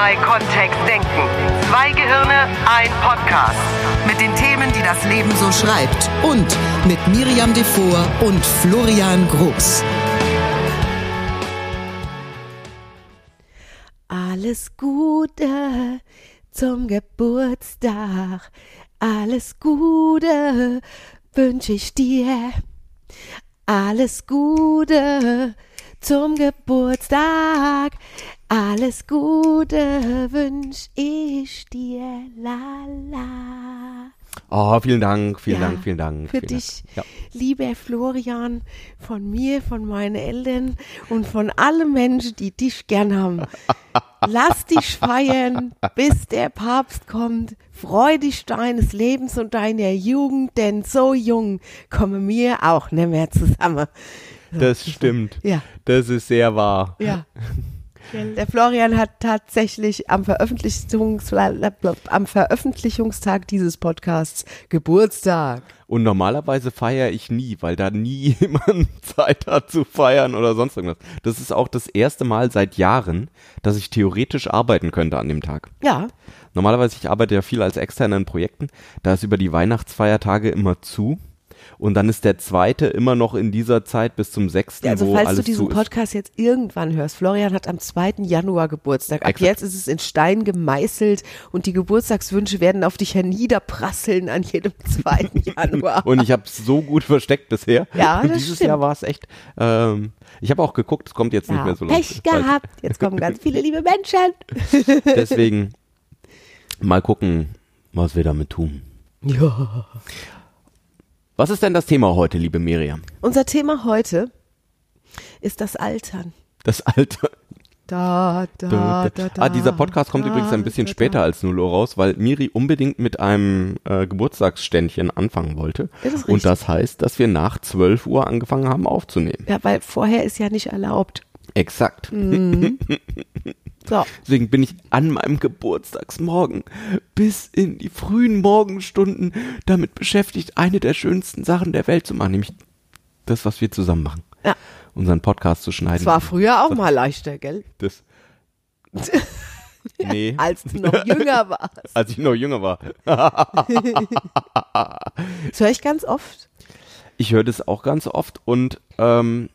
Zwei Kontext denken. Zwei Gehirne, ein Podcast. Mit den Themen, die das Leben so schreibt. Und mit Miriam Devor und Florian Groß. Alles Gute zum Geburtstag. Alles Gute wünsche ich dir. Alles Gute zum Geburtstag. Alles Gute wünsche ich dir. La la. Oh, vielen Dank, vielen Ja, Dank, vielen Dank. Für vielen dich, Dank. lieber Florian, von mir, von meinen Eltern und von allen Menschen, die dich gern haben. Lass dich feiern, bis der Papst kommt. Freu dich deines Lebens und deiner Jugend, denn so jung kommen wir auch nicht mehr zusammen. Ja, das stimmt. Ja. Das ist sehr wahr. Ja. Der Florian hat tatsächlich am, Veröffentlichungs am Veröffentlichungstag dieses Podcasts Geburtstag. Und normalerweise feiere ich nie, weil da nie jemand Zeit hat zu feiern oder sonst irgendwas. Das ist auch das erste Mal seit Jahren, dass ich theoretisch arbeiten könnte an dem Tag. Ja, Normalerweise, ich arbeite ja viel als Externer in Projekten, da ist über die Weihnachtsfeiertage immer zu. Und dann ist der zweite immer noch in dieser Zeit bis zum sechsten, Ja, also falls du diesen. Podcast jetzt irgendwann hörst, Florian hat am 2. Januar Geburtstag. Ab Exakt. jetzt ist es in Stein gemeißelt und die Geburtstagswünsche werden auf dich herniederprasseln an jedem 2. Januar. Und ich habe es so gut versteckt bisher. Ja, das dieses stimmt. Jahr war es echt. Ähm, ich habe auch geguckt, es kommt jetzt nicht ja, mehr so lange. Pech gehabt. Jetzt kommen ganz viele liebe Menschen. Deswegen mal gucken, was wir damit tun. Ja. Was ist denn das Thema heute, liebe Miriam? Unser Thema heute ist das Altern. Das Alter. Da, da, da, da, ah, dieser Podcast kommt da, übrigens ein bisschen da, später als 0 Uhr raus, weil Miri unbedingt mit einem äh, Geburtstagsständchen anfangen wollte. Das ist Und richtig. das heißt, dass wir nach 12 Uhr angefangen haben aufzunehmen. Ja, weil vorher ist ja nicht erlaubt. Exakt. So. Deswegen bin ich an meinem Geburtstagsmorgen bis in die frühen Morgenstunden damit beschäftigt, eine der schönsten Sachen der Welt zu machen, nämlich das, was wir zusammen machen. Ja. Unseren Podcast zu schneiden. Es war früher auch mal leichter, gell? das. Nee, Als du noch jünger warst. als ich noch jünger war. Das höre ich ganz oft. Ich höre das auch ganz oft und ähm,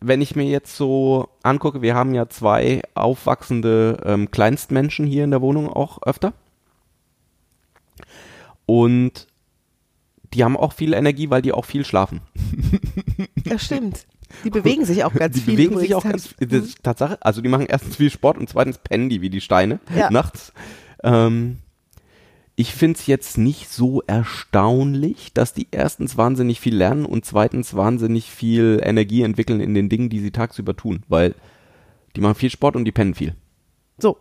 wenn ich mir jetzt so angucke, wir haben ja zwei aufwachsende ähm, Kleinstmenschen hier in der Wohnung auch öfter. Und die haben auch viel Energie, weil die auch viel schlafen. Das stimmt. Die bewegen sich auch ganz die viel. bewegen sich auch ganz, das ist Tatsache, also die machen erstens viel Sport und zweitens pennen die wie die Steine Ja. nachts. Ähm, ich finde es jetzt nicht so erstaunlich, dass die erstens wahnsinnig viel lernen und zweitens wahnsinnig viel Energie entwickeln in den Dingen, die sie tagsüber tun, weil die machen viel Sport und die pennen viel. So.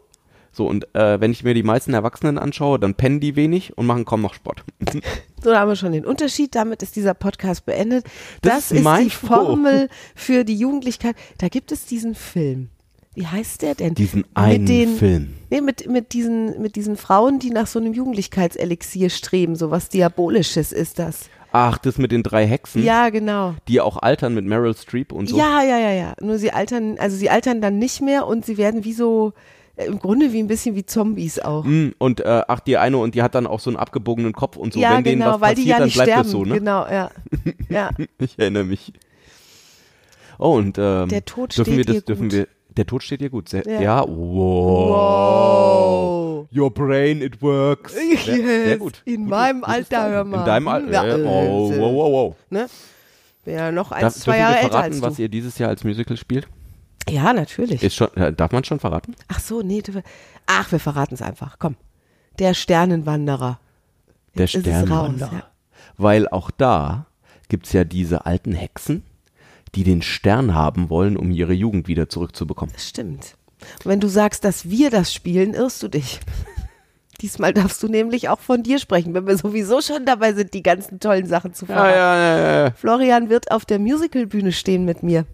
So, und äh, wenn ich mir die meisten Erwachsenen anschaue, dann pennen die wenig und machen kaum noch Sport. So, da haben wir schon den Unterschied. Damit ist dieser Podcast beendet. Das, Das ist ist die. Formel für die Jugendlichkeit. Da gibt es diesen Film. Wie heißt der denn? Diesen einen mit den, Film. Nee, mit, mit, diesen, mit diesen Frauen, die nach so einem Jugendlichkeitselixier streben. So was Diabolisches ist das. Ach, das mit den drei Hexen, Ja, genau. die auch altern mit Meryl Streep und so. Ja, ja, ja, ja. Nur sie altern, also sie altern dann nicht mehr und sie werden wie so, äh, im Grunde wie ein bisschen wie Zombies auch. Mm, Und äh, ach, die eine und die hat dann auch so einen abgebogenen Kopf und so. ja, Wenn denen genau, was weil passiert, die ja dann nicht bleibt sterben. das so, ne? Genau, ja. ja. Ich erinnere mich. Oh, und ähm, Der Tod dürfen steht wir das, dürfen gut. wir. Der Tod steht dir gut. Sehr, Ja. ja. wow. Your brain, it works. Sehr, sehr Yes, gut. In Gut, meinem gutes Alter, hör mal. In deinem Alter. Ja, oh, wow, wow, wow. Ne? Ja noch eins, Darf, zwei Jahre älter verraten, als was du. ihr dieses Jahr als Musical spielt? Ja, natürlich. Ist schon, äh, darf man schon verraten? Ach so, nee. Ach, wir verraten es einfach. Komm. Der Sternenwanderer. Der es raus, Sternenwanderer. ja. Weil auch da gibt's ja diese alten Hexen, die den Stern haben wollen, um ihre Jugend wieder zurückzubekommen. Das stimmt. Und wenn du sagst, dass wir das spielen, irrst du dich. Diesmal darfst du nämlich auch von dir sprechen, wenn wir sowieso schon dabei sind, die ganzen tollen Sachen zu verraten. ja, ja. Florian wird auf der Musicalbühne stehen mit mir.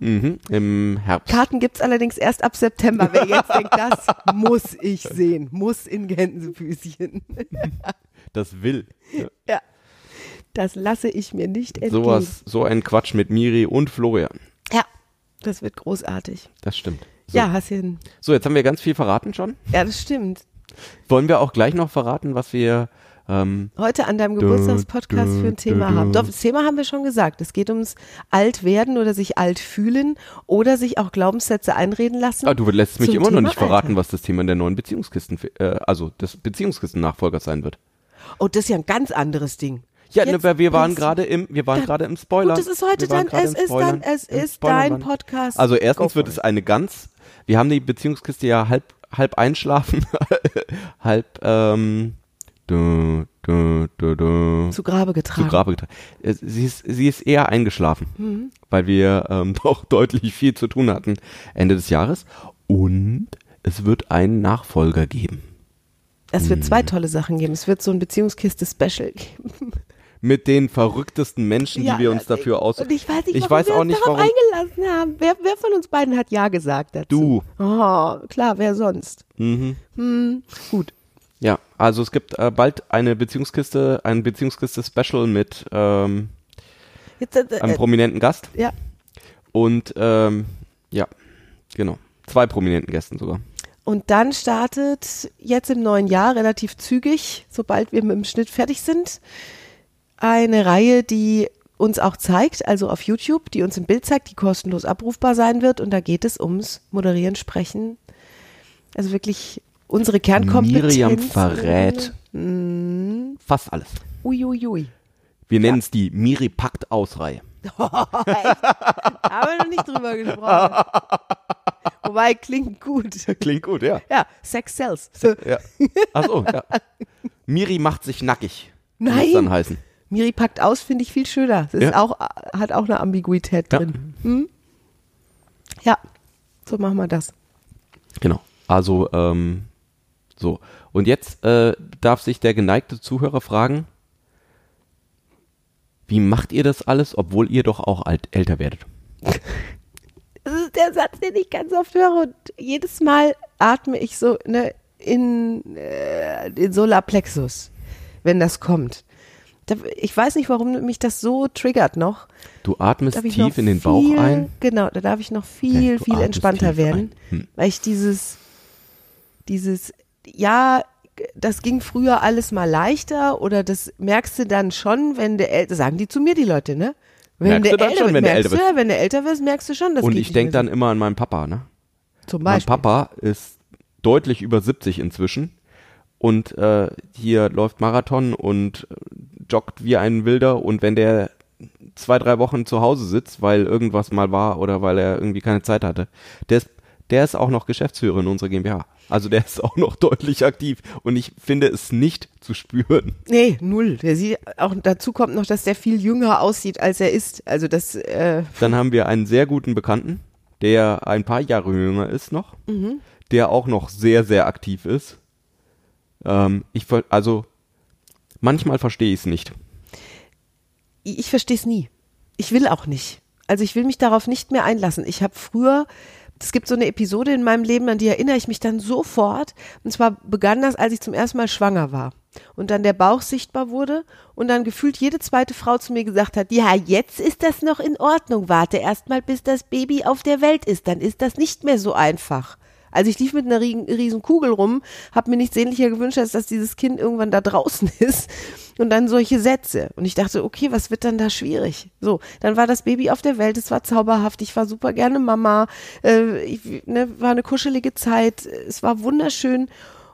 Mhm, Im Herbst. Karten gibt's allerdings erst ab September. Wer jetzt denkt, das muss ich sehen, muss in Gänsefüßchen. Das will. Ja. Ja, das lasse ich mir nicht entgehen. Sowas, so ein Quatsch mit Miri und Florian. Ja, das wird großartig. Das stimmt. Ja, hast du hin. So, jetzt haben wir ganz viel verraten schon. Ja, das stimmt. Wollen wir auch gleich noch verraten, was wir ähm, Heute an deinem Geburtstagspodcast für ein Thema haben. Doch, das Thema haben wir schon gesagt. Es geht ums Altwerden oder sich alt fühlen oder sich auch Glaubenssätze einreden lassen. Ah, du lässt mich immer noch Thema nicht verraten, Alter. was das Thema der neuen Beziehungskisten, äh, also des Beziehungskisten-Nachfolgers sein wird. Oh, das ist ja ein ganz anderes Ding. Ja, ne, wir waren gerade im, wir waren gerade im Spoiler. Gut, das ist heute dein, es ist dein, es ist dein Podcast. Also erstens wird es eine ganz, wir haben die Beziehungskiste ja halb, halb einschlafen, halb, ähm, du, du, du, du, zu Grabe zu getragen. Grabe getragen. Äh, Sie ist, sie ist eher eingeschlafen, Mhm. weil wir ähm, doch deutlich viel zu tun hatten Ende des Jahres. Und es wird einen Nachfolger geben. Es wird Hm. zwei tolle Sachen geben. Es wird so ein Beziehungskiste-Special geben. Mit den verrücktesten Menschen, die wir uns dafür aus. Und ich weiß nicht, Ich warum weiß wir auch uns nicht, darauf warum- eingelassen haben. Wer, wer von uns beiden hat Ja gesagt dazu? Du. Oh, klar, wer sonst? Mhm. Hm, gut. Ja, also es gibt äh, bald eine Beziehungskiste, ein Beziehungskiste-Special mit ähm, Jetzt, äh, einem äh, prominenten Gast ja. und ähm, ja, genau. Zwei prominenten Gästen sogar. Und dann startet jetzt im neuen Jahr relativ zügig, sobald wir mit dem Schnitt fertig sind, eine Reihe, die uns auch zeigt, also auf YouTube, die uns im Bild zeigt, die kostenlos abrufbar sein wird. Und da geht es ums Moderieren, Sprechen. Also wirklich unsere Kernkompetenz. Miriam verrät Mhm. fast alles. Uiuiui. Wir nennen es die Miri packt aus-Reihe. Da haben wir noch nicht drüber gesprochen. Wobei, klingt gut. Klingt gut, ja. Ja, Sex sells. ja. Achso, ja. Miri macht sich nackig. Nein. Muss dann heißen. Miri packt aus, finde ich viel schöner. Es ist Ja. auch, hat auch eine Ambiguität Ja. drin. Hm? Ja, so machen wir das. Genau. Also, ähm, so. Und jetzt äh, darf sich der geneigte Zuhörer fragen, wie macht ihr das alles, obwohl ihr doch auch alt, älter werdet? Das ist der Satz, den ich ganz oft höre und jedes Mal atme ich so ne, in äh, den Solarplexus, wenn das kommt. Ich weiß nicht, warum mich das so triggert noch. Du atmest tief in den Bauch viel, ein. Genau, da darf ich noch viel, Okay, viel entspannter werden. Hm. weil ich dieses, dieses, ja, das ging früher alles mal leichter oder das merkst du dann schon, wenn der älter, sagen die zu mir die Leute, ne? Wenn Merkst du dann schon, wenn du älter Ja, wenn du älter wirst, merkst du schon, dass Und ich denke dann immer an meinen Papa, ne? zum Mein Beispiel. Papa ist deutlich über 70 inzwischen und äh, hier läuft Marathon und joggt wie ein Wilder und wenn der zwei, drei Wochen zu Hause sitzt, weil irgendwas mal war oder weil er irgendwie keine Zeit hatte, der ist, der ist auch noch Geschäftsführer in unserer GmbH. Also der ist auch noch deutlich aktiv und ich finde es nicht zu spüren. Nee, null. Der sieht, auch dazu kommt noch, dass der viel jünger aussieht, als er ist. Also das, äh, Dann haben wir einen sehr guten Bekannten, der ein paar Jahre jünger ist noch, der auch noch sehr, sehr aktiv ist. Ähm, ich, also, manchmal verstehe ich es nicht. ich verstehe es nie. Ich will auch nicht. Also ich will mich darauf nicht mehr einlassen. Ich habe früher, es gibt so eine Episode in meinem Leben, an die erinnere ich mich dann sofort. Und zwar begann das, als ich zum ersten Mal schwanger war. Und dann der Bauch sichtbar wurde und dann gefühlt jede zweite Frau zu mir gesagt hat, ja, jetzt ist das noch in Ordnung. Warte erst mal, bis das Baby auf der Welt ist. Dann ist das nicht mehr so einfach. Also ich lief mit einer riesen, Kugel rum, habe mir nichts sehnlicher gewünscht, als dass dieses Kind irgendwann da draußen ist und dann solche Sätze. Und ich dachte, okay, was wird dann da schwierig? So, dann war das Baby auf der Welt, es war zauberhaft, ich war super gerne Mama, äh, ich, ne, war eine kuschelige Zeit, es war wunderschön.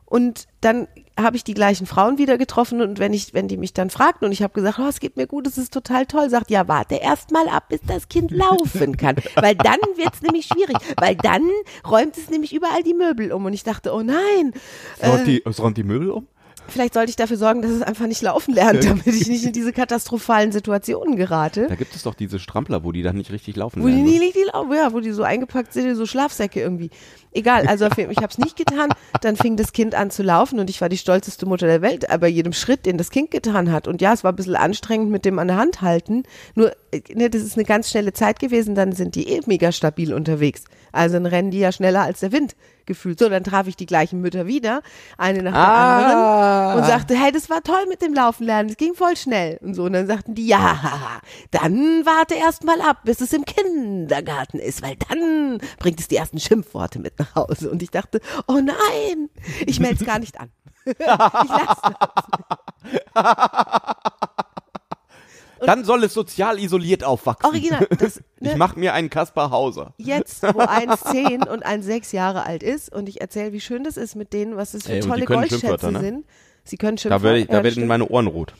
Und dann habe ich die gleichen Frauen wieder getroffen und wenn ich, wenn die mich dann fragten und ich habe gesagt, oh, es geht mir gut, es ist total toll, sagt, ja, warte erst mal ab, bis das Kind laufen kann, weil dann wird's nämlich schwierig, weil dann räumt es nämlich überall die Möbel um. Und ich dachte, oh nein, Räumt, die, es räumt die Möbel um? Vielleicht sollte ich dafür sorgen, dass es einfach nicht laufen lernt, damit ich nicht in diese katastrophalen Situationen gerate. Da gibt es doch diese Strampler, wo die dann nicht richtig laufen Wo die lernen. nie liegt, die lau- ja, wo die so eingepackt sind, in so Schlafsäcke irgendwie. Egal, also ich habe es nicht getan. Dann fing das Kind an zu laufen und ich war die stolzeste Mutter der Welt, aber jedem Schritt, den das Kind getan hat. Und ja, es war ein bisschen anstrengend mit dem an der Hand halten. Nur, äh, ne, das ist eine ganz schnelle Zeit gewesen, dann sind die eh mega stabil unterwegs. Also dann rennen die ja schneller als der Wind gefühlt. So, dann traf ich die gleichen Mütter wieder, eine nach der Ah. anderen und sagte, hey, das war toll mit dem Laufen lernen, es ging voll schnell und so. Und dann sagten die, ja, dann warte erst mal ab, bis es im Kindergarten ist, weil dann bringt es die ersten Schimpfworte mit nach Hause. Und ich dachte, oh nein, ich melde es gar nicht an. ich lasse Dann soll es sozial isoliert aufwachsen. Original, das, Ich ne, mach mir einen Kaspar Hauser. jetzt, wo eins zehn und eins sechs Jahre alt ist und ich erzähle, wie schön das ist mit denen, was es für Ey, tolle Goldschätze ne? sind. Sie können Da, Schimpfwörter. werde ich, da das werden meine Ohren rot.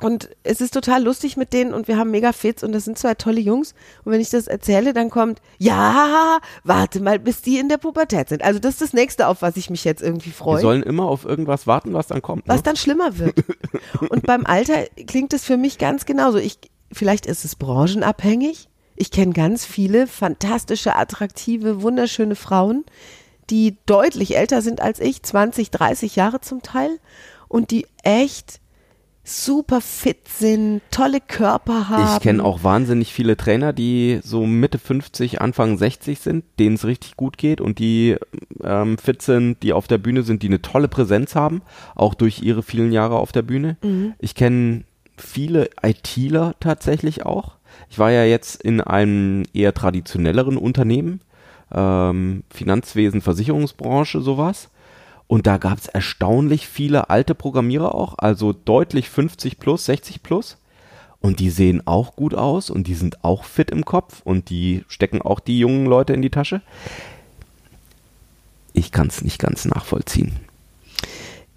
Und es ist total lustig mit denen und wir haben mega Fits und das sind zwei tolle Jungs. Und wenn ich das erzähle, dann kommt, ja, warte mal, bis die in der Pubertät sind. Also das ist das nächste, auf was ich mich jetzt irgendwie Wir freue. sollen immer auf irgendwas warten, was dann kommt. was Ne? dann schlimmer wird. Und beim Alter klingt es für mich ganz genauso. Ich, vielleicht ist es branchenabhängig. Ich kenne ganz viele fantastische, attraktive, wunderschöne Frauen, die deutlich älter sind als ich, 20, 30 Jahre zum Teil, und die echt super fit sind, tolle Körper haben. Ich kenne auch wahnsinnig viele Trainer, die so Mitte 50, Anfang 60 sind, denen es richtig gut geht und die ähm, fit sind, die auf der Bühne sind, die eine tolle Präsenz haben, auch durch ihre vielen Jahre auf der Bühne. Ich kenne viele ITler tatsächlich auch. Ich war ja jetzt in einem eher traditionelleren Unternehmen, ähm, Finanzwesen, Versicherungsbranche, sowas. Und da gab es erstaunlich viele alte Programmierer auch, also deutlich 50 plus, 60 plus. Und die sehen auch gut aus und die sind auch fit im Kopf und die stecken auch die jungen Leute in die Tasche. Ich kann es nicht ganz nachvollziehen.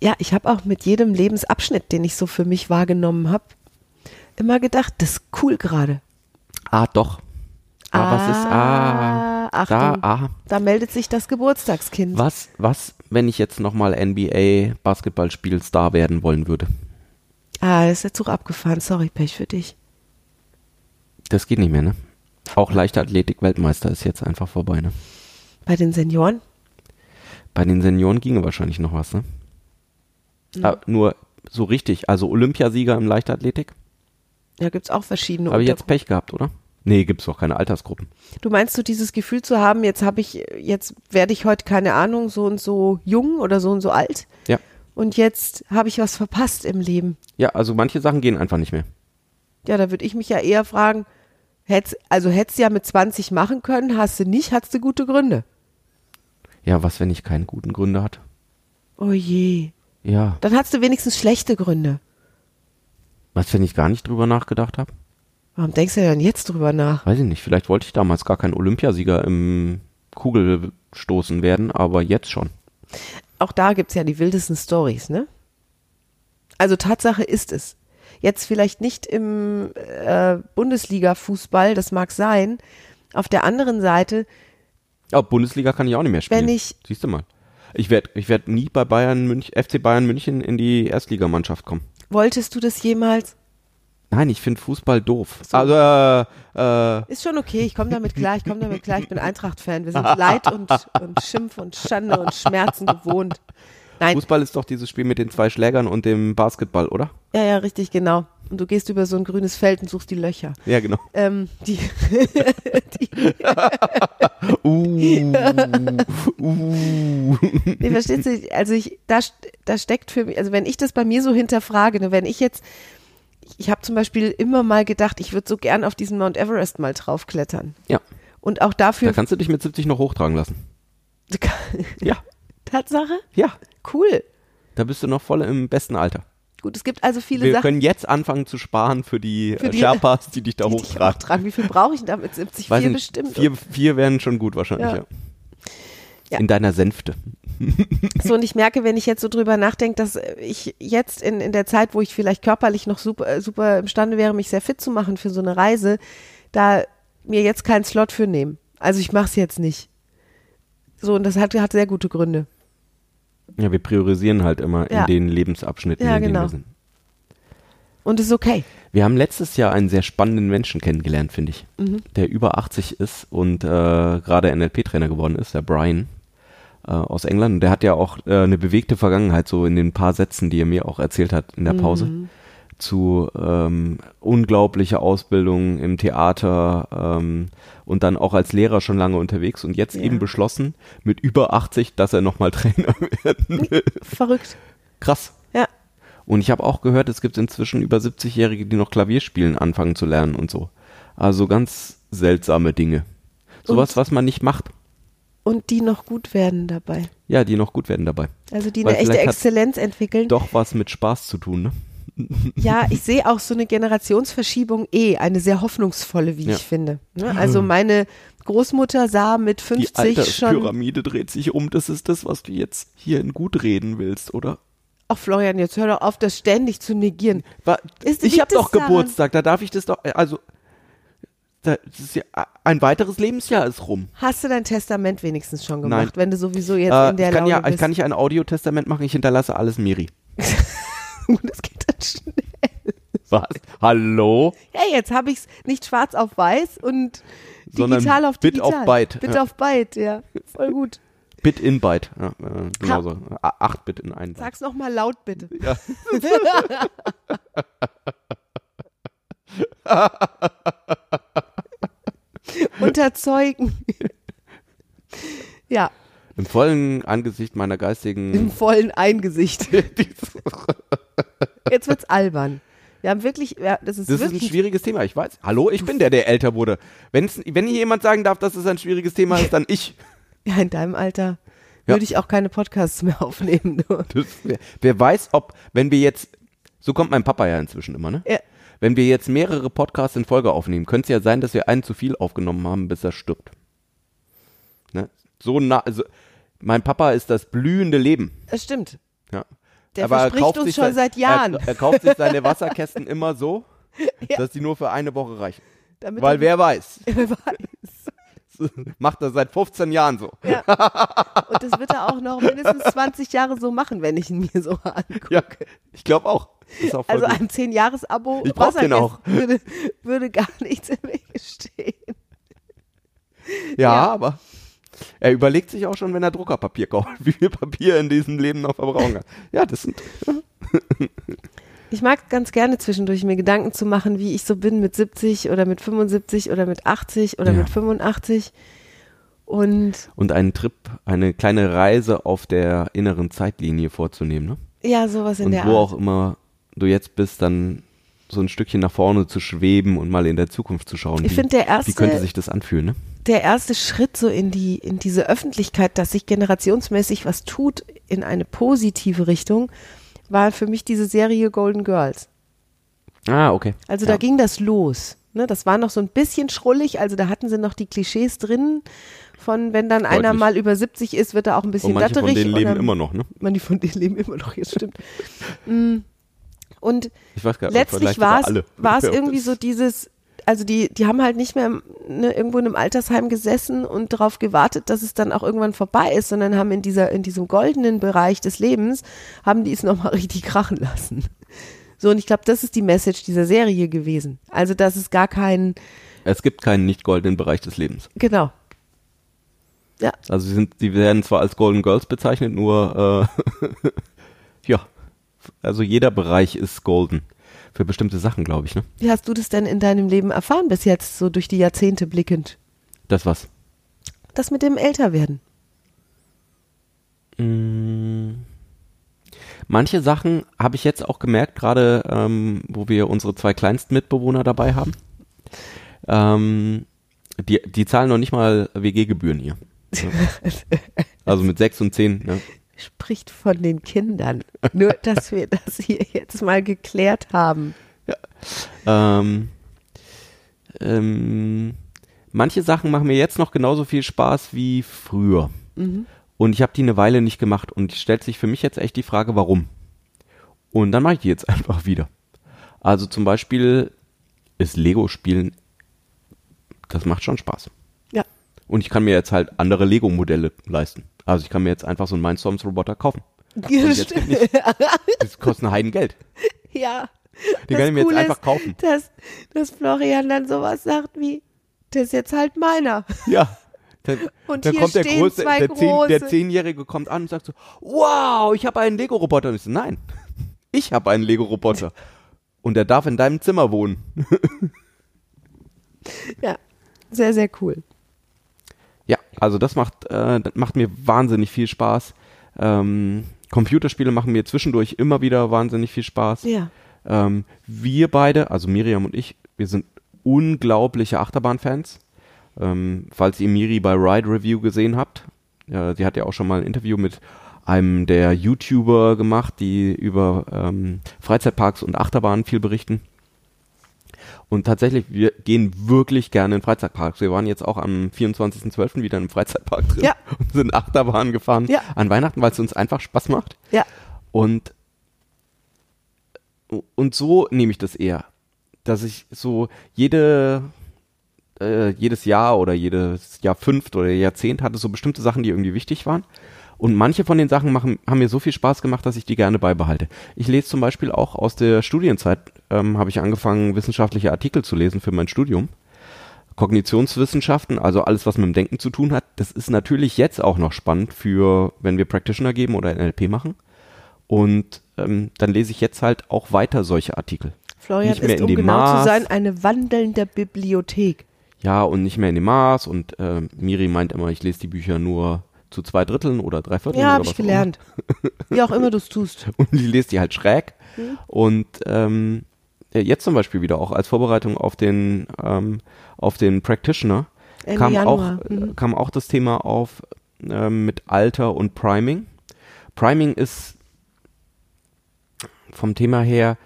Ja, ich habe auch mit jedem Lebensabschnitt, den ich so für mich wahrgenommen habe, immer gedacht, das ist cool gerade. Ah, doch. Ah, was ist, ah, Achtung, da, ah, da meldet sich das Geburtstagskind. was, was, wenn ich jetzt nochmal NBA Basketballspielstar werden wollen würde? Ah, ist der Zug abgefahren. Sorry, Pech für dich. Das geht nicht mehr, ne? Auch Leichtathletik-Weltmeister ist jetzt einfach vorbei, ne? Bei den Senioren? Bei den Senioren ginge wahrscheinlich noch was, ne? Mhm. Ah, nur so richtig, also Olympiasieger im Leichtathletik. Ja, gibt's auch verschiedene. Habe ich jetzt. Pech gehabt, oder? Nee, gibt's doch keine Altersgruppen. Du meinst du dieses Gefühl zu haben, jetzt habe ich, jetzt werde ich heute keine Ahnung so und so jung oder so und so alt Ja. und jetzt habe ich was verpasst im Leben. Ja, also manche Sachen gehen einfach nicht mehr. Ja, da würde ich mich ja eher fragen, hätt's, also hättest du ja mit 20 machen können, hast du nicht, hast du gute Gründe. Ja, was, wenn ich keine guten Gründe hatte? Oh je. Ja. Dann hast du wenigstens schlechte Gründe. Was, wenn ich gar nicht drüber nachgedacht habe? Warum denkst du denn jetzt drüber nach? Weiß ich nicht. Vielleicht wollte ich damals gar kein Olympiasieger im Kugelstoßen werden, aber jetzt schon. Auch da gibt's ja die wildesten Stories, ne? Also Tatsache ist es. Jetzt vielleicht nicht im äh, Bundesliga-Fußball, das mag sein. Auf der anderen Seite, Ja, Bundesliga kann ich auch nicht mehr spielen. Wenn ich- Siehst du mal. Ich werde ich werd nie bei Bayern München, FC Bayern München in die Erstligamannschaft kommen. wolltest du das jemals? Nein, ich finde Fußball doof. Also, äh, äh, Ist schon okay, ich komme damit klar, ich komme damit klar, ich bin Eintracht-Fan. Wir sind Leid und, und Schimpf und Schande und Schmerzen gewohnt. Nein, Fußball ist doch dieses Spiel mit den zwei Schlägern und dem Basketball, oder? ja, ja, richtig, genau. Und du gehst über so ein grünes Feld und suchst die Löcher. Ja, genau. Ähm, die, Uh, uh. Nee, verstehst du? Also ich, da, da steckt für mich, also wenn ich das bei mir so hinterfrage, ne, wenn ich jetzt, ich, habe zum Beispiel immer mal gedacht, ich würde so gern auf diesen Mount Everest mal draufklettern. Ja, Und auch da dafür, kannst du dich mit 70 noch hochtragen lassen. Ja, Tatsache, ja. cool. Da bist du noch voll im besten Alter. Gut, es gibt also viele Wir Sachen, können jetzt anfangen zu sparen für die, Für äh, die- Sherpas, die dich da die dich hochtragen. hochtragen. Wie viel brauche ich denn damit? 70, Weiß vier nicht, bestimmt. Vier, vier wären schon gut wahrscheinlich, Ja. ja. Ja. In deiner Sänfte. So, und ich merke, wenn ich jetzt so drüber nachdenke, dass ich jetzt in, in der Zeit, wo ich vielleicht körperlich noch super, äh, super imstande wäre, mich sehr fit zu machen für so eine Reise, da mir jetzt keinen Slot für nehmen. Also ich mache es jetzt nicht. So, und das hat, hat sehr gute Gründe. Ja, wir priorisieren halt immer Ja. in den Lebensabschnitten, Ja, in denen genau. wir sind. Und ist okay. Wir haben letztes Jahr einen sehr spannenden Menschen kennengelernt, finde ich, Mhm. der über 80 ist und äh, gerade NLP-Trainer geworden ist, der Brian äh, aus England. Und der hat ja auch äh, eine bewegte Vergangenheit, so in den paar Sätzen, die er mir auch erzählt hat in der Pause. Mhm. zu ähm, unglaublicher Ausbildung im Theater ähm, und dann auch als Lehrer schon lange unterwegs und jetzt Ja. eben beschlossen mit über 80, dass er nochmal Trainer werden will. Verrückt. Krass. Ja. Und ich habe auch gehört, es gibt inzwischen über 70-Jährige, die noch Klavierspielen anfangen zu lernen und so. Also ganz seltsame Dinge. Sowas, was man nicht macht. Und die noch gut werden dabei. Ja, die noch gut werden dabei. Also die Weil eine echte Exzellenz entwickeln. Doch was mit Spaß zu tun, ne? Ja, ich sehe auch so eine Generationsverschiebung eh, eine sehr hoffnungsvolle, wie Ja. ich finde. Ne? Also meine Großmutter sah mit Die 50 schon. Alterspyramide dreht sich um. Das ist das, was du jetzt hier in gut reden willst, oder? Ach Florian, jetzt hör doch auf, das ständig zu negieren. Wa- Ist- ich habe doch daran? Geburtstag, da darf ich das doch, also, da, das ist ja, ein weiteres Lebensjahr ist rum. Hast du dein Testament wenigstens schon Nein. gemacht, wenn du sowieso jetzt Äh, in der ich kann Laune ja, bist? ich kann nicht ein Audiotestament machen, ich hinterlasse alles Miri. das geht dann schnell. Was? Hallo? Ja, jetzt habe ich es nicht schwarz auf weiß und Sondern digital auf Bit digital. auf Byte, Bit ja. auf Byte, ja. Voll gut. Bit in Byte. Ja, äh, genau so. Acht Bit in einen Byte. Sag's noch mal laut, bitte. Ja. Unter Zeugen. ja, Im vollen Angesicht meiner im geistigen. vollen Eingesicht. Jetzt wird's albern. Wir haben wirklich, ja, das ist Das ist ein wirklich schwieriges Thema, ich weiß. Hallo, ich bin der, der älter wurde. Wenn's, wenn hier jemand sagen darf, dass es ein schwieriges Thema ist, dann ich. Ja, in deinem Alter Ja. würde ich auch keine Podcasts mehr aufnehmen. Das, wer, wer weiß, ob, wenn wir jetzt, so kommt mein Papa ja inzwischen immer, ne? Ja. Wenn wir jetzt mehrere Podcasts in Folge aufnehmen, könnte es ja sein, dass wir einen zu viel aufgenommen haben, bis er stirbt. Ne? So nah, also, mein Papa ist das blühende Leben. Das stimmt. Ja. Der Aber er verspricht kauft uns sich schon sein- seit Jahren. Er, er kauft sich seine Wasserkästen immer so, Ja. dass die nur für eine Woche reichen. Damit Weil er- wer weiß, Wer weiß. macht er seit 15 Jahren so. Und das wird er auch noch mindestens 20 Jahre so machen, wenn ich ihn mir so angucke. Ja, ich glaube auch. Ist auch Also gut. ein 10-Jahres-Abo Ich brauch den auch. Würde, würde gar nichts im Wege stehen. ja, ja. aber er überlegt sich auch schon, wenn er Druckerpapier kauft, wie viel Papier in diesem Leben noch verbrauchen kann. Ja, das sind Ich mag ganz gerne zwischendurch mir Gedanken zu machen, wie ich so bin mit 70 oder mit 75 oder mit 80 oder Ja. mit 85. Und und einen Trip, eine kleine Reise auf der inneren Zeitlinie vorzunehmen, ne? ja, sowas in und der wo Art. auch immer du jetzt bist, dann so ein Stückchen nach vorne zu schweben und mal in der Zukunft zu schauen. Ich wie, finde, der wie könnte erste, sich das anfühlen, ne? der erste Schritt so in die, in diese Öffentlichkeit, dass sich generationsmäßig was tut in eine positive Richtung, war für mich diese Serie Golden Girls. Ah, okay. Also ja. da ging das los. Ne, das war noch so ein bisschen schrullig, also da hatten sie noch die Klischees drin, von wenn dann einer Deutlich. mal über 70 ist, wird er auch ein bisschen Und manche von datterig. denen leben immer noch, ne? Manche von denen leben immer noch, jetzt stimmt. Mm. Und Ich weiß gar nicht, letztlich war es, irgendwie so dieses, also die, die haben halt nicht mehr ne, irgendwo in einem Altersheim gesessen und darauf gewartet, dass es dann auch irgendwann vorbei ist, sondern haben in dieser, in diesem goldenen Bereich des Lebens, haben die es nochmal richtig krachen lassen. So, und ich glaube, das ist die Message dieser Serie gewesen. Also, dass es gar kein, Es gibt keinen nicht goldenen Bereich des Lebens. genau. Ja, Also sie sind, sie werden zwar als Golden Girls bezeichnet, nur äh, ja, also jeder Bereich ist golden für bestimmte Sachen, glaube ich. Ne? wie hast du das denn in deinem Leben erfahren bis jetzt, so durch die Jahrzehnte blickend? Das was. Das mit dem Älterwerden. Mm. Manche Sachen habe ich jetzt auch gemerkt, gerade ähm, wo wir unsere zwei kleinsten Mitbewohner dabei haben. Ähm, die, die zahlen noch nicht mal WG-Gebühren hier. Ja. Also mit sechs und zehn. Ne? Spricht von den Kindern. Nur, dass wir das hier jetzt mal geklärt haben. Ähm, ähm, manche Sachen machen mir jetzt noch genauso viel Spaß wie früher. Und ich habe die eine Weile nicht gemacht und stellt sich für mich jetzt echt die Frage, warum. Und dann mache ich die jetzt einfach wieder. Also zum Beispiel ist Lego-Spielen, das macht schon Spaß. Ja. Und ich kann mir jetzt halt andere Lego-Modelle leisten. Also ich kann mir jetzt einfach so einen Mindstorms-Roboter kaufen. Jetzt nicht. Das kostet ein Heidengeld. Ja. Den kann ich mir jetzt einfach ist, kaufen. Dass, dass Florian dann sowas sagt wie, das ist jetzt halt meiner. Ja. Dann, Und dann hier kommt der große, der, Zehn, große. der Zehnjährige kommt an und sagt so, wow, ich habe einen Lego-Roboter. Und ich so, nein, ich habe einen Lego-Roboter. Und er darf in deinem Zimmer wohnen. Ja, sehr, sehr cool. Ja, also das macht, äh, das macht mir wahnsinnig viel Spaß. Ähm, Computerspiele machen mir zwischendurch immer wieder wahnsinnig viel Spaß. Ja. Ähm, wir beide, also Miriam und ich, wir sind unglaubliche Achterbahn-Fans. Ähm, falls ihr Miri bei Ride Review gesehen habt, ja, sie hat ja auch schon mal ein Interview mit einem der YouTuber gemacht, die über ähm, Freizeitparks und Achterbahnen viel berichten. Und tatsächlich, wir gehen wirklich gerne in Freizeitparks. Wir waren jetzt auch am 24.12. wieder im Freizeitpark drin Ja. und sind Achterbahn gefahren Ja. an Weihnachten, weil es uns einfach Spaß macht. Ja. Und, und so nehme ich das eher, dass ich so jede, äh, jedes Jahr oder jedes Jahr fünft oder Jahrzehnt hatte so bestimmte Sachen, die irgendwie wichtig waren. Und manche von den Sachen machen, haben mir so viel Spaß gemacht, dass ich die gerne beibehalte. Ich lese zum Beispiel auch aus der Studienzeit, ähm, habe ich angefangen, wissenschaftliche Artikel zu lesen für mein Studium. Kognitionswissenschaften, also alles, was mit dem Denken zu tun hat, das ist natürlich jetzt auch noch spannend für, wenn wir Practitioner geben oder NLP machen. Und ähm, dann lese ich jetzt halt auch weiter solche Artikel. Florian Nicht mehr ist, in um genau Maß. zu sein, eine wandelnde Bibliothek. Ja, und nicht mehr in dem Maß. Und äh, Miri meint immer, ich lese die Bücher nur zu zwei Dritteln oder drei Vierteln. Ja, habe ich was auch gelernt. Wie auch immer du es tust. Und die lest die halt schräg. Mhm. Und ähm, jetzt zum Beispiel wieder auch als Vorbereitung auf den ähm, auf den Practitioner Ende kam Januar. auch Mhm. äh, kam auch das Thema auf ähm, mit Alter und Priming. Priming ist vom Thema her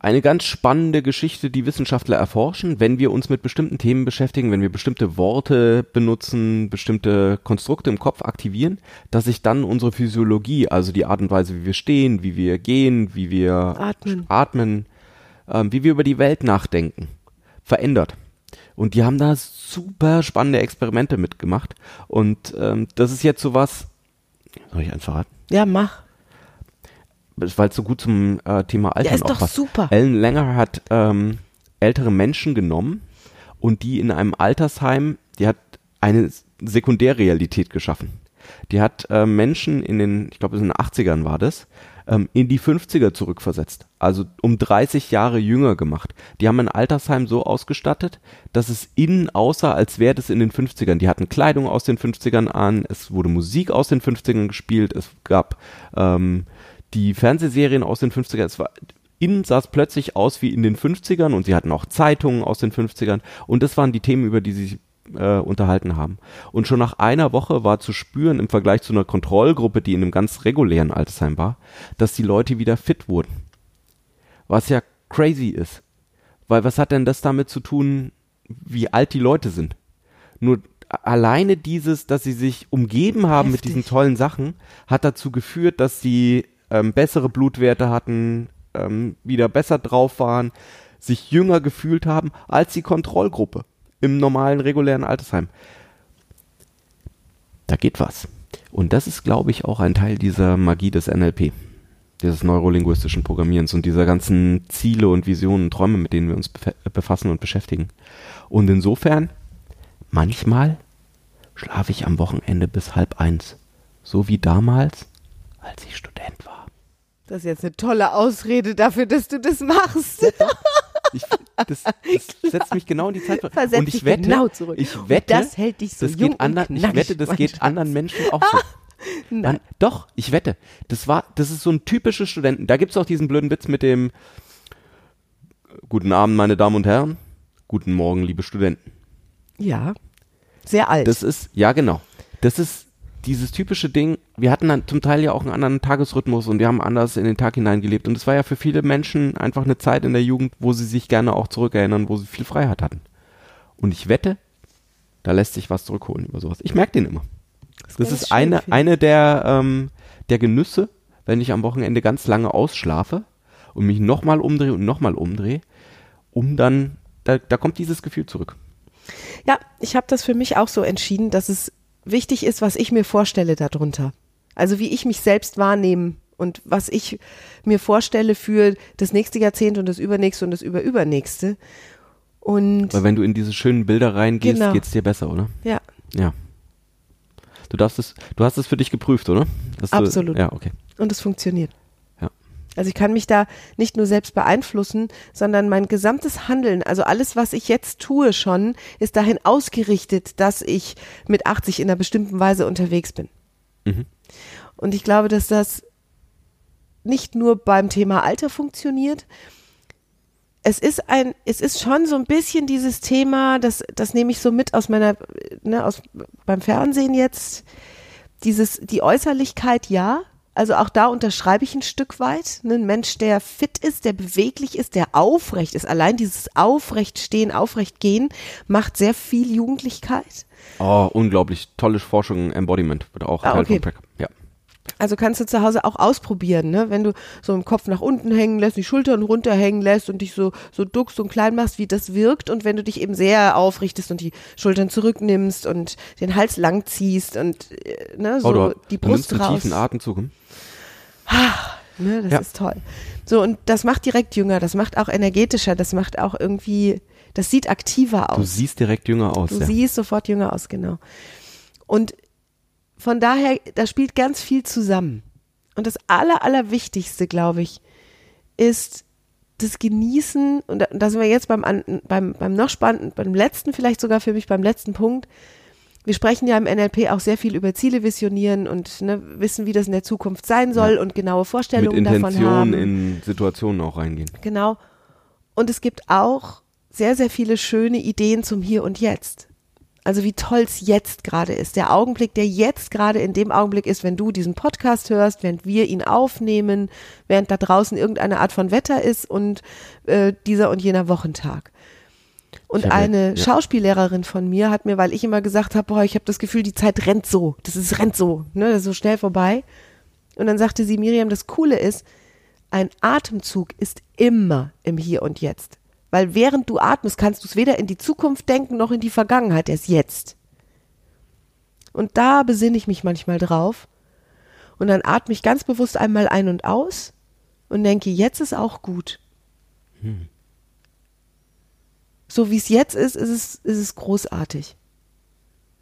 eine ganz spannende Geschichte, die Wissenschaftler erforschen, wenn wir uns mit bestimmten Themen beschäftigen, wenn wir bestimmte Worte benutzen, bestimmte Konstrukte im Kopf aktivieren, dass sich dann unsere Physiologie, also die Art und Weise, wie wir stehen, wie wir gehen, wie wir Atmen. atmen ähm, wie wir über die Welt nachdenken, verändert. Und die haben da super spannende Experimente mitgemacht. Und ähm, das ist jetzt sowas, soll ich eins verraten? Ja, mach. Weil es so gut zum äh, Thema Alter Ja, ist doch passt. super. Ellen Langer hat ähm, ältere Menschen genommen und die in einem Altersheim, die hat eine Sekundärrealität geschaffen. Die hat äh, Menschen in den, ich glaube in den 80ern war das, ähm, in die 50er zurückversetzt. Also um 30 Jahre jünger gemacht. Die haben ein Altersheim so ausgestattet, dass es innen aussah, als wäre das in den 50ern. Die hatten Kleidung aus den 50ern an, es wurde Musik aus den 50ern gespielt, es gab ähm, die Fernsehserien aus den 50ern, es war innen sah es plötzlich aus wie in den 50ern und sie hatten auch Zeitungen aus den 50ern und das waren die Themen, über die sie sich äh, unterhalten haben. Und schon nach einer Woche war zu spüren im Vergleich zu einer Kontrollgruppe, die in einem ganz regulären Altersheim war, dass die Leute wieder fit wurden. Was ja crazy ist. Weil was hat denn das damit zu tun, wie alt die Leute sind? Nur alleine dieses, dass sie sich umgeben haben mit Heftig. diesen tollen Sachen, hat dazu geführt, dass sie ähm, bessere Blutwerte hatten, ähm, wieder besser drauf waren, sich jünger gefühlt haben als die Kontrollgruppe im normalen, regulären Altersheim. Da geht was. Und das ist, glaube ich, auch ein Teil dieser Magie des NLP, dieses neurolinguistischen Programmierens und dieser ganzen Ziele und Visionen und Träume, mit denen wir uns befa- befassen und beschäftigen. Und insofern, manchmal schlafe ich am Wochenende bis halb eins. So wie damals, als ich Student war. Das ist jetzt eine tolle Ausrede dafür, dass du das machst. Ich, das, das setzt mich genau in die Zeit. Versetzt und ich dich wette, genau zurück. ich Und wette, das hält dich so das jung geht andern, und ich wette, das geht Schatz. anderen Menschen auch so. Nein. Man, doch, ich wette. Das war, das ist so ein typisches Studenten. Da gibt's auch diesen blöden Witz mit dem Guten Abend, meine Damen und Herren. Guten Morgen, liebe Studenten. Ja. Sehr alt. Das ist, ja genau. Das ist dieses typische Ding, wir hatten dann zum Teil ja auch einen anderen Tagesrhythmus und wir haben anders in den Tag hineingelebt. Und es war ja für viele Menschen einfach eine Zeit in der Jugend, wo sie sich gerne auch zurückerinnern, wo sie viel Freiheit hatten. Und ich wette, da lässt sich was zurückholen über sowas. Ich merke den immer. Das ganz ist eine, eine der, ähm, der Genüsse, wenn ich am Wochenende ganz lange ausschlafe und mich nochmal umdrehe und nochmal umdrehe, um dann, da, da kommt dieses Gefühl zurück. Ja, ich habe das für mich auch so entschieden, dass es wichtig ist, was ich mir vorstelle darunter. Also wie ich mich selbst wahrnehme und was ich mir vorstelle für das nächste Jahrzehnt und das übernächste und das überübernächste. Und Weil wenn du in diese schönen Bilder reingehst, Genau. geht's dir besser, oder? ja, Ja. Du darfst es, du hast es für dich geprüft, oder? Dass Absolut. Du, ja, okay. und es funktioniert. Also ich kann mich da nicht nur selbst beeinflussen, sondern mein gesamtes Handeln, also alles, was ich jetzt tue schon, ist dahin ausgerichtet, dass ich mit 80 in einer bestimmten Weise unterwegs bin. Mhm. Und ich glaube, dass das nicht nur beim Thema Alter funktioniert. Es ist ein, es ist schon so ein bisschen dieses Thema, das, das nehme ich so mit aus meiner, ne, aus, beim Fernsehen jetzt, dieses, die Äußerlichkeit, ja. Also auch da unterschreibe ich ein Stück weit. Ne? Ein Mensch, der fit ist, der beweglich ist, der aufrecht ist. Allein dieses aufrecht stehen, aufrecht gehen macht sehr viel Jugendlichkeit. Oh, unglaublich tolle Forschung, Embodiment wird auch Ah, okay. Ja. Also kannst du zu Hause auch ausprobieren, ne? Wenn du so im Kopf nach unten hängen lässt, die Schultern runterhängen lässt und dich so, so duckst und klein machst, wie das wirkt. Und wenn du dich eben sehr aufrichtest und die Schultern zurücknimmst und den Hals lang ziehst und äh, ne, so oh, du, die du nimmst Brust einen raus. tiefen Atemzug. Hm? Ne, das Ja. ist toll. So, und das macht direkt jünger, das macht auch energetischer, das macht auch irgendwie, das sieht aktiver Du aus. siehst direkt jünger aus. Du ja. siehst sofort jünger aus, genau. Und von daher, da spielt ganz viel zusammen. Und das Aller, Allerwichtigste, glaube ich, ist das Genießen, und da, da sind wir jetzt beim, beim, beim noch spannenden, beim letzten, vielleicht sogar für mich beim letzten Punkt. Wir sprechen ja im NLP auch sehr viel über Ziele visionieren und ne, wissen, wie das in der Zukunft sein soll und genaue Mit Vorstellungen davon Intention haben. in Situationen auch reingehen. Genau. Und es gibt auch sehr, sehr viele schöne Ideen zum Hier und Jetzt. Also wie toll es jetzt gerade ist. Der Augenblick, der jetzt gerade in dem Augenblick ist, wenn du diesen Podcast hörst, während wir ihn aufnehmen, während da draußen irgendeine Art von Wetter ist und äh, dieser und jener Wochentag. Und eine ja. Schauspiellehrerin von mir hat mir, weil ich immer gesagt habe, boah, ich habe das Gefühl, die Zeit rennt so, das ist rennt so, ne, das ist so schnell vorbei. Und dann sagte sie, Miriam, das Coole ist, ein Atemzug ist immer im Hier und Jetzt. Weil während du atmest, kannst du es weder in die Zukunft denken noch in die Vergangenheit, erst jetzt. Und da besinne ich mich manchmal drauf. Und dann atme ich ganz bewusst einmal ein und aus und denke, jetzt ist auch gut. So wie es jetzt ist, ist es, ist es großartig.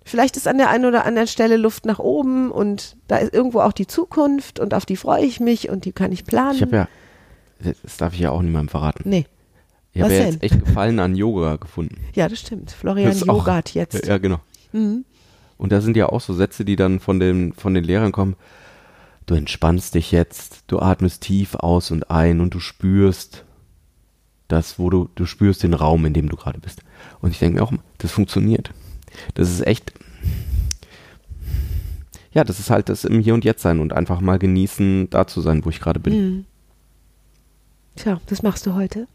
Vielleicht ist an der einen oder anderen Stelle Luft nach oben und da ist irgendwo auch die Zukunft und auf die freue ich mich und die kann ich planen. Ich habe ja, das darf ich ja auch niemandem verraten. Nee. Ich habe ja jetzt echt Gefallen an Yoga gefunden. Ja, das stimmt. Florian Das ist auch- jetzt. Ja, genau. Mhm. Und da sind ja auch so Sätze, die dann von den, von den Lehrern kommen. Du entspannst dich jetzt, du atmest tief aus und ein und du spürst das, wo du, du spürst den Raum, in dem du gerade bist. Und ich denke mir auch, das funktioniert. Das ist echt, ja, das ist halt das im Hier und Jetzt sein und einfach mal genießen, da zu sein, wo ich gerade bin. Mhm. Tja, das machst du heute.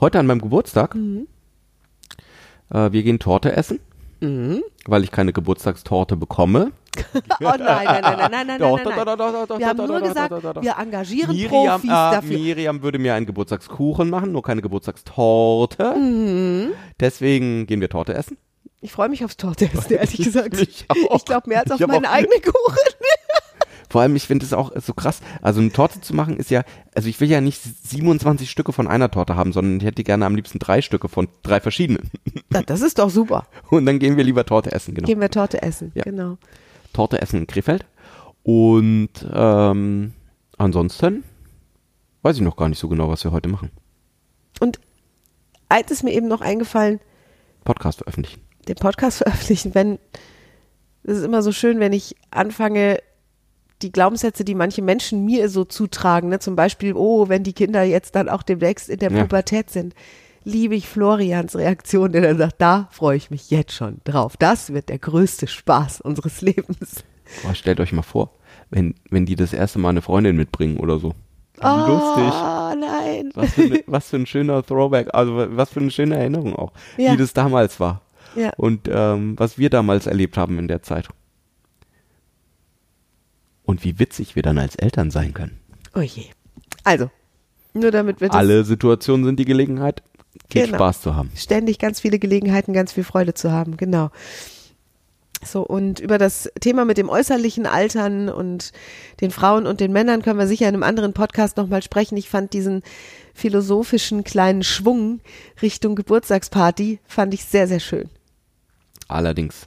Heute an meinem Geburtstag, Mhm. äh, wir gehen Torte essen, Mhm. weil ich keine Geburtstagstorte bekomme. Oh nein, nein, nein, nein, nein, nein, Doch, nein, nein. doch, doch, doch, Wir haben nur gesagt, wir engagieren Miriam, Profis äh, dafür. Miriam würde mir einen Geburtstagskuchen machen, nur keine Geburtstagstorte. Mhm. Deswegen gehen wir Torte essen. Ich freue mich aufs Torte essen, ehrlich gesagt. Ich. Ich glaube mehr als auf meinen eigenen Kuchen. Vor allem, ich finde es auch so krass. Also eine Torte zu machen ist ja, also ich will ja nicht 27 Stücke von einer Torte haben, sondern ich hätte gerne am liebsten drei Stücke von drei verschiedenen. Na, das ist doch super. Und dann gehen wir lieber Torte essen, genau. Gehen wir Torte essen, Ja. genau. Torte essen in Krefeld. Und ähm, ansonsten weiß ich noch gar nicht so genau, was wir heute machen. Und eins ist mir eben noch eingefallen, Podcast veröffentlichen. den Podcast veröffentlichen, wenn, es ist immer so schön, wenn ich anfange, die Glaubenssätze, die manche Menschen mir so zutragen, ne? zum Beispiel, oh, wenn die Kinder jetzt dann auch demnächst in der Ja. Pubertät sind, liebe ich Florians Reaktion, der dann sagt, da freue ich mich jetzt schon drauf. Das wird der größte Spaß unseres Lebens. Boah, stellt euch mal vor, wenn, wenn die das erste Mal eine Freundin mitbringen oder so. Lustig. Oh nein. Was für, eine, was für ein schöner Throwback, also was für eine schöne Erinnerung auch, Ja. wie das damals war. Ja. Und ähm, was wir damals erlebt haben in der Zeit. Und wie witzig wir dann als Eltern sein können. Oh je. Also, nur damit wir das Alle Situationen sind die Gelegenheit, viel Genau. Spaß zu haben. ständig ganz viele Gelegenheiten, ganz viel Freude zu haben, genau. So, und über das Thema mit dem äußerlichen Altern und den Frauen und den Männern können wir sicher in einem anderen Podcast nochmal sprechen. Ich fand diesen philosophischen kleinen Schwung Richtung Geburtstagsparty, fand ich sehr, sehr schön. Allerdings.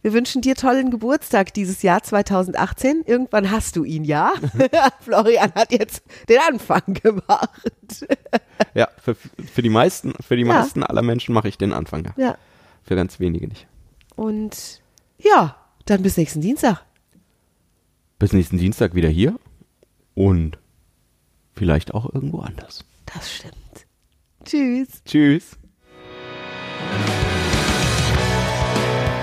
Wir wünschen dir tollen Geburtstag dieses Jahr 2018. Irgendwann hast du ihn, ja? Florian hat jetzt den Anfang gemacht. Ja, für, für die meisten, für die Ja. meisten aller Menschen mache ich den Anfang. Ja. Ja. Für ganz wenige nicht. Und ja, dann bis nächsten Dienstag. Bis nächsten Dienstag wieder hier und vielleicht auch irgendwo anders. Das stimmt. Tschüss. Tschüss.